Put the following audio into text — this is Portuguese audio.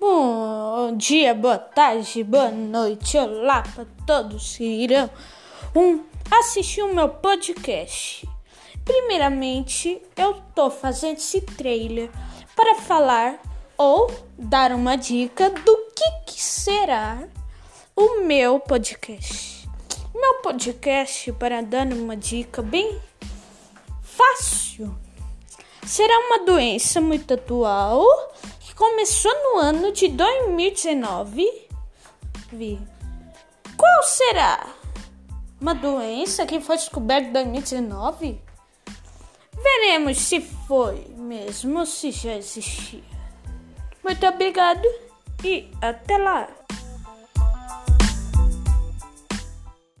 Bom dia, boa tarde, boa noite, olá para todos que irão um, assistir o meu podcast. Primeiramente, eu tô fazendo esse trailer para falar ou dar uma dica do que, que será o meu podcast. Meu podcast, para dar uma dica bem fácil, será uma doença muito atual começou no ano de 2019. Vi. Qual será? Uma doença que foi descoberta em 2019? Veremos se foi mesmo se já existia. Muito obrigado e até lá!